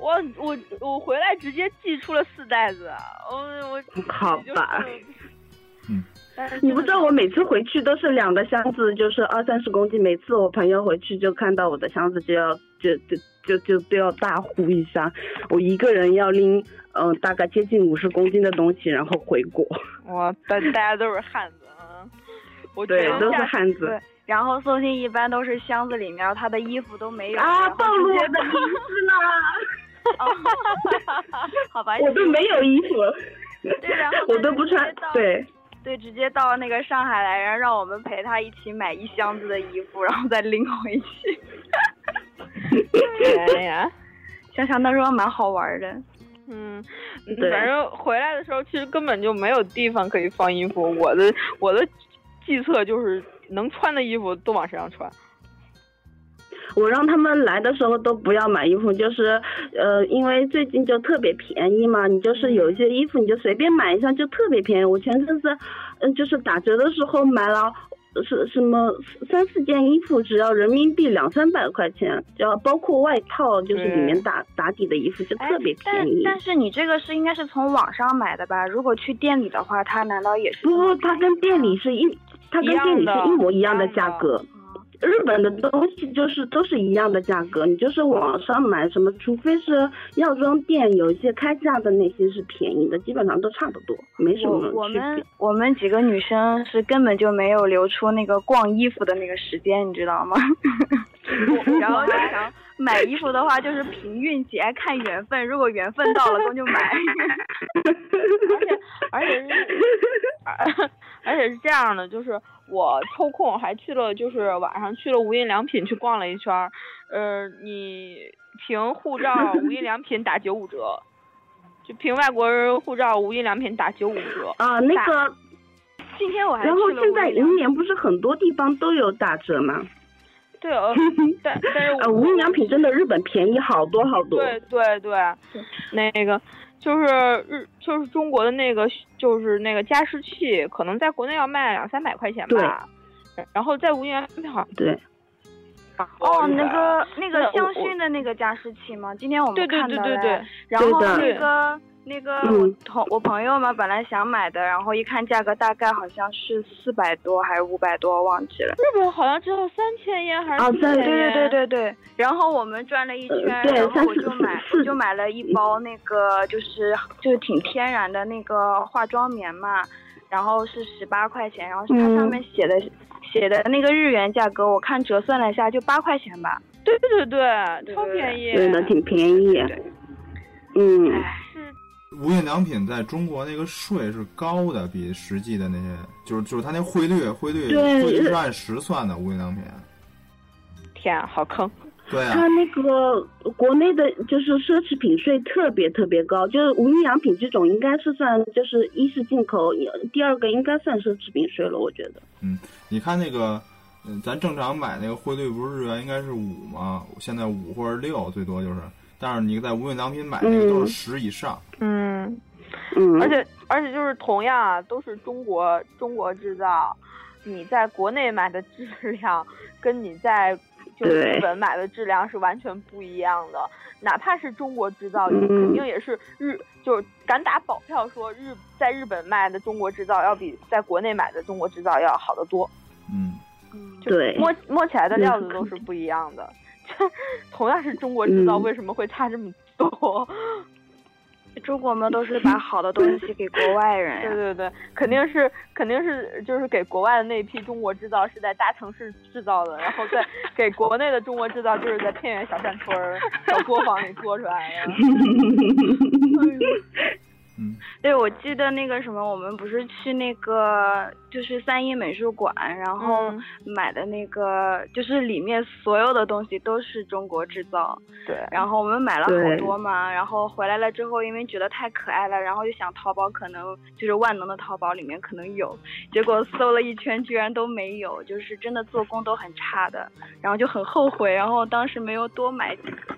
我我我回来直接寄出了四袋子，我我好吧，嗯，你不知道我每次回去都是两个箱子，就是二三十公斤，每次我朋友回去就看到我的箱子就要就就就就都要大呼一下，我一个人要拎嗯大概接近五十公斤的东西然后回国，哇，大大家都是汉子啊，我对都是汉子。然后送信一般都是箱子里面他的衣服都没有啊，暴露我的名字了。好吧，我都没有衣服，对，然后我都不穿，对，对，直接到那个上海来，然后让我们陪他一起买一箱子的衣服，然后再拎回去。哎呀，想想那时候蛮好玩的，嗯，反正回来的时候其实根本就没有地方可以放衣服，我的我的计策就是能穿的衣服都往身上穿。我让他们来的时候都不要买衣服，就是，呃，因为最近就特别便宜嘛，你就是有一些衣服你就随便买一下就特别便宜。我前阵子，嗯，就是打折的时候买了，是什么三四件衣服只要人民币两三百块钱，就要包括外套，就是里面打打底的衣服就特别便宜。但但是你这个是应该是从网上买的吧？如果去店里的话，它难道也是？不不，它跟店里是一，它跟店里是一模一样的价格。日本的东西就是都是一样的价格，你就是网上买什么，除非是药妆店有一些开价的那些是便宜的，基本上都差不多，没什么我们我们几个女生是根本就没有留出那个逛衣服的那个时间，你知道吗？然后想买衣服的话就是凭运气，爱看缘分。如果缘分到了，咱就买。而且而且是，而而且是这样的，就是我抽空还去了，就是晚上去了无印良品去逛了一圈儿。呃，你凭护照无印良品打九五折，就凭外国人护照无印良品打九五折。啊，那个，今天我还然后现在明年不是很多地方都有打折吗？对，呃，但但是呃，无印良品真的日本便宜好多好多。对对对，那个就是日就是中国的那个就是那个加湿器，可能在国内要卖两三百块钱吧，然后在无印良品好像对哦，那个那个香薰的那个加湿器吗？今天我对对们看到了。对对对，然后对的那个那个嗯我同我朋友嘛，本来想买的，然后一看价格大概好像是四百多还是五百多，忘记了。日本好像只有三千烟还是哦在四千对对？对对对，然后我们转了一圈，呃然后我就买我就买了一包那个就是就是挺天然的那个化妆棉嘛，然后是十八块钱，然后是它上嗯面写的、写的那个日元价格，我看折算了一下就八块钱吧。对对对对超便宜。对的，挺便宜。嗯，唉，无印良品在中国那个税是高的，比实际的那些，就是就是它那汇率汇率汇率是按十算的，无印良品。天啊，好坑！对啊它，那个国内的就是奢侈品税特别特别高，就是无印良品这种应该是算就是一是进口，第二个应该算奢侈品税了，我觉得。嗯你看那个，嗯，咱正常买那个汇率不是日元应该是五吗？现在五或者六最多就是，但是你在无印良品买那个都是十以上。嗯，嗯，而且而且就是同样啊，都是中国中国制造，你在国内买的质量跟你在就是日本买的质量是完全不一样的。哪怕是中国制造，嗯肯定也是日就是敢打保票说日在日本卖的中国制造要比在国内买的中国制造要好得多。嗯，嗯，就对摸摸起来的料子都是不一样的。就 同样是中国制造，嗯为什么会差这么多？中国嘛都是把好的东西给国外人呀。对对对，肯定是肯定是就是给国外的那批中国制造是在大城市制造的，然后在给国内的中国制造就是在偏远小山村儿、小作坊里做出来的。嗯，对，我记得那个什么，我们不是去那个就是三一美术馆，然后嗯买的那个，就是里面所有的东西都是中国制造。对，然后我们买了好多嘛，然后回来了之后，因为觉得太可爱了，然后就想淘宝可能就是万能的淘宝里面可能有，结果搜了一圈居然都没有，就是真的做工都很差的，然后就很后悔，然后当时没有多买几个，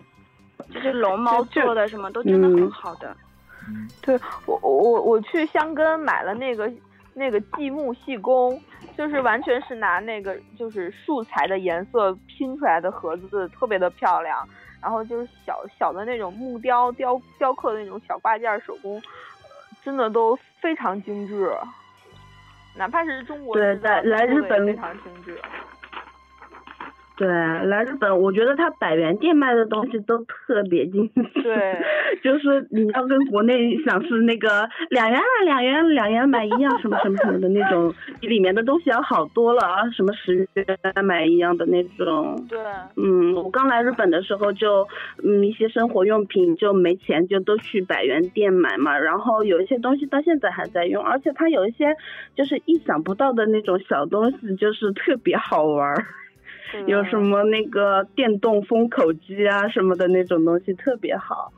就是龙猫做的什么都真的很嗯好的。嗯对我我我去香根买了那个那个积木细工，就是完全是拿那个就是素材的颜色拼出来的盒子，特别的漂亮。然后就是小小的那种木雕雕雕刻的那种小挂件儿手工，真的都非常精致。哪怕是中国对制造来来日本非常精致。对，来日本，我觉得他百元店卖的东西都特别精致。对，就是你要跟国内想是那个两元啊，两元两元买一样什么什么什么的那种，比里面的东西要好多了啊，什么十元买一样的那种。对，嗯，我刚来日本的时候就，嗯，一些生活用品就没钱，就都去百元店买嘛。然后有一些东西到现在还在用，而且它有一些就是意想不到的那种小东西，就是特别好玩儿。有什么那个电动封口机啊什么的那种东西特别好。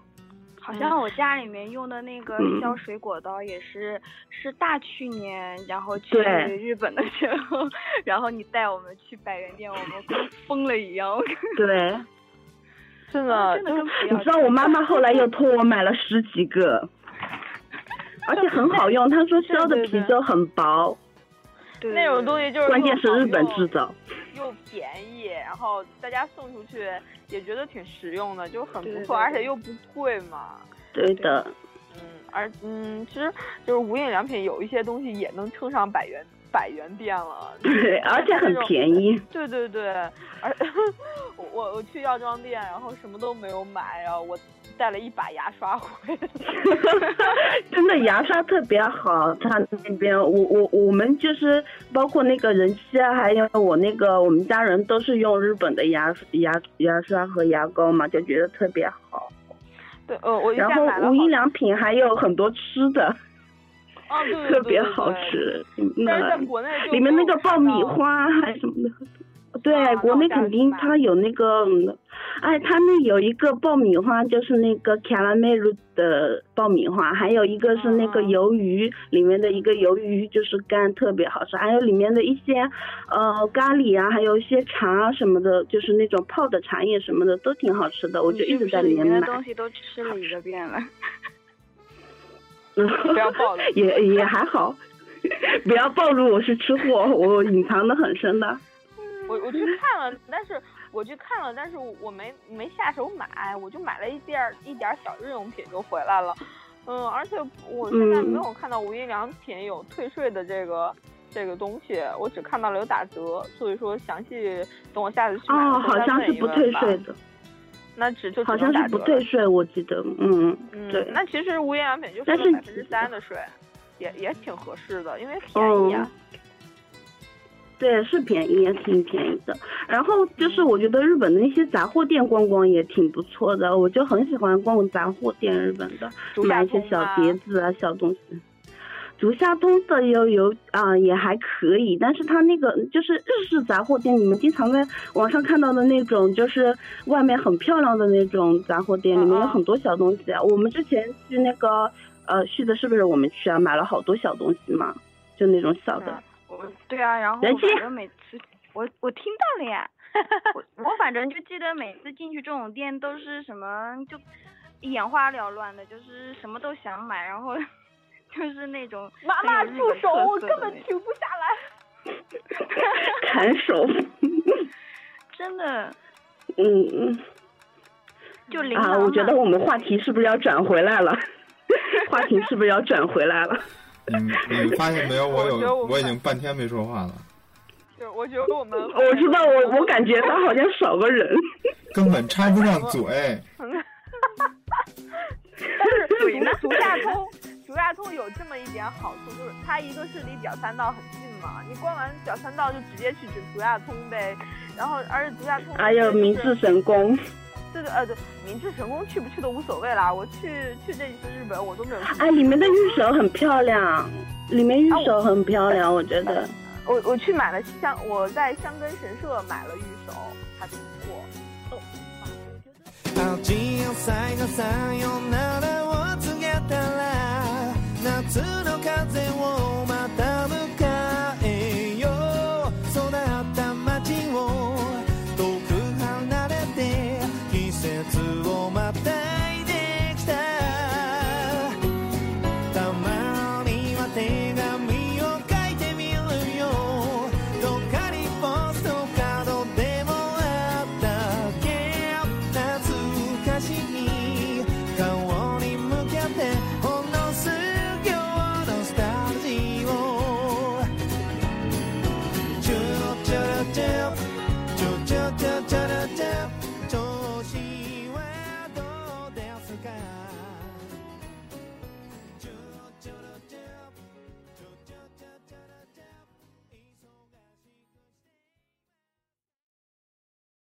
好像我家里面用的那个嗯削水果刀也是，是大去年，然后去日本的时候，然后你带我们去百元店，我们跟疯了一样。对，真的就是真的跟你知道我妈妈后来又托我买了十几个，而且很好用。她说削的皮就很薄，对那种东西就是关键是日本制造。又便宜，然后大家送出去也觉得挺实用的，就很不错，而且又不贵嘛。对的，嗯，而嗯，其实就是无印良品有一些东西也能称上百元百元店了。对，而且很便宜。对对对，而 我我我去药妆店，然后什么都没有买，然后我带了一把牙刷回来。真的牙刷特别好，他那边我我我们就是包括那个人气啊，还有我那个我们家人都是用日本的牙牙牙刷和牙膏嘛，就觉得特别好。对，呃，我一然后无印良品还有很多吃的，哦，对对对 特别好吃。但是在那国内里面那个爆米花还什么的。对，啊国内肯定它有那个，嗯哎，它那有一个爆米花，就是那个 caramel 的爆米花，还有一个是那个鱿鱼，里面的一个鱿鱼就是干，特别好吃，还有里面的一些呃咖喱啊，还有一些茶啊什么的，就是那种泡的茶叶什么的都挺好吃的，我就一直在里面买是里面的。东西都吃了一个遍了？不要暴露也也还好，不要暴露我是吃货，我隐藏的很深的。我我去看了，但是我去看了，但是我没没下手买，我就买了一点儿一点儿小日用品就回来了。嗯，而且我现在嗯没有看到无印良品有退税的这个这个东西，我只看到了有打折，所以说详细等我下次去买哦，好像是不退税的，那只就只好像是。不退税，我记得，嗯，嗯，对。那其实无印良品就收但是了百分之三的税，也也挺合适的，因为便宜啊。对，是便宜，也挺便宜的。然后就是我觉得日本的那些杂货店逛逛也挺不错的，我就很喜欢逛杂货店，日本的买一些小碟子啊、小东西。足下通的有有啊、也还可以，但是它那个就是日式杂货店，你们经常在网上看到的那种，就是外面很漂亮的那种杂货店，里面有很多小东西啊。我们之前去那个呃旭的是不是我们去啊？买了好多小东西嘛，就那种小的。嗯我对啊，然后人气反正每次我我听到了呀，我我反正就记得每次进去这种店都是什么就眼花缭乱的，就是什么都想买，然后 就是那种妈妈住手，我根本停不下来。砍手，真的嗯嗯。啊，就琳琅我觉得我们话题是不是要转回来了？话题是不是要转回来了？你你发现没有？我有我已经半天没说话了，就我觉得我们我知道，我我感觉他好像少个人。根本插不上嘴。但是竹竹下通，竹下通有这么一点好处，就是它一个是离表三道很近嘛，你逛完表三道就直接去竹下通呗。然后，而且足下通还有就是明治神宫，对对呃对，明智成功去不去都无所谓啦。我去去这一次日本，我都没有。哎，里面的玉手很漂亮，里面玉手很漂亮，我觉得。我我去买了香，我在香根神社买了玉手，还不错。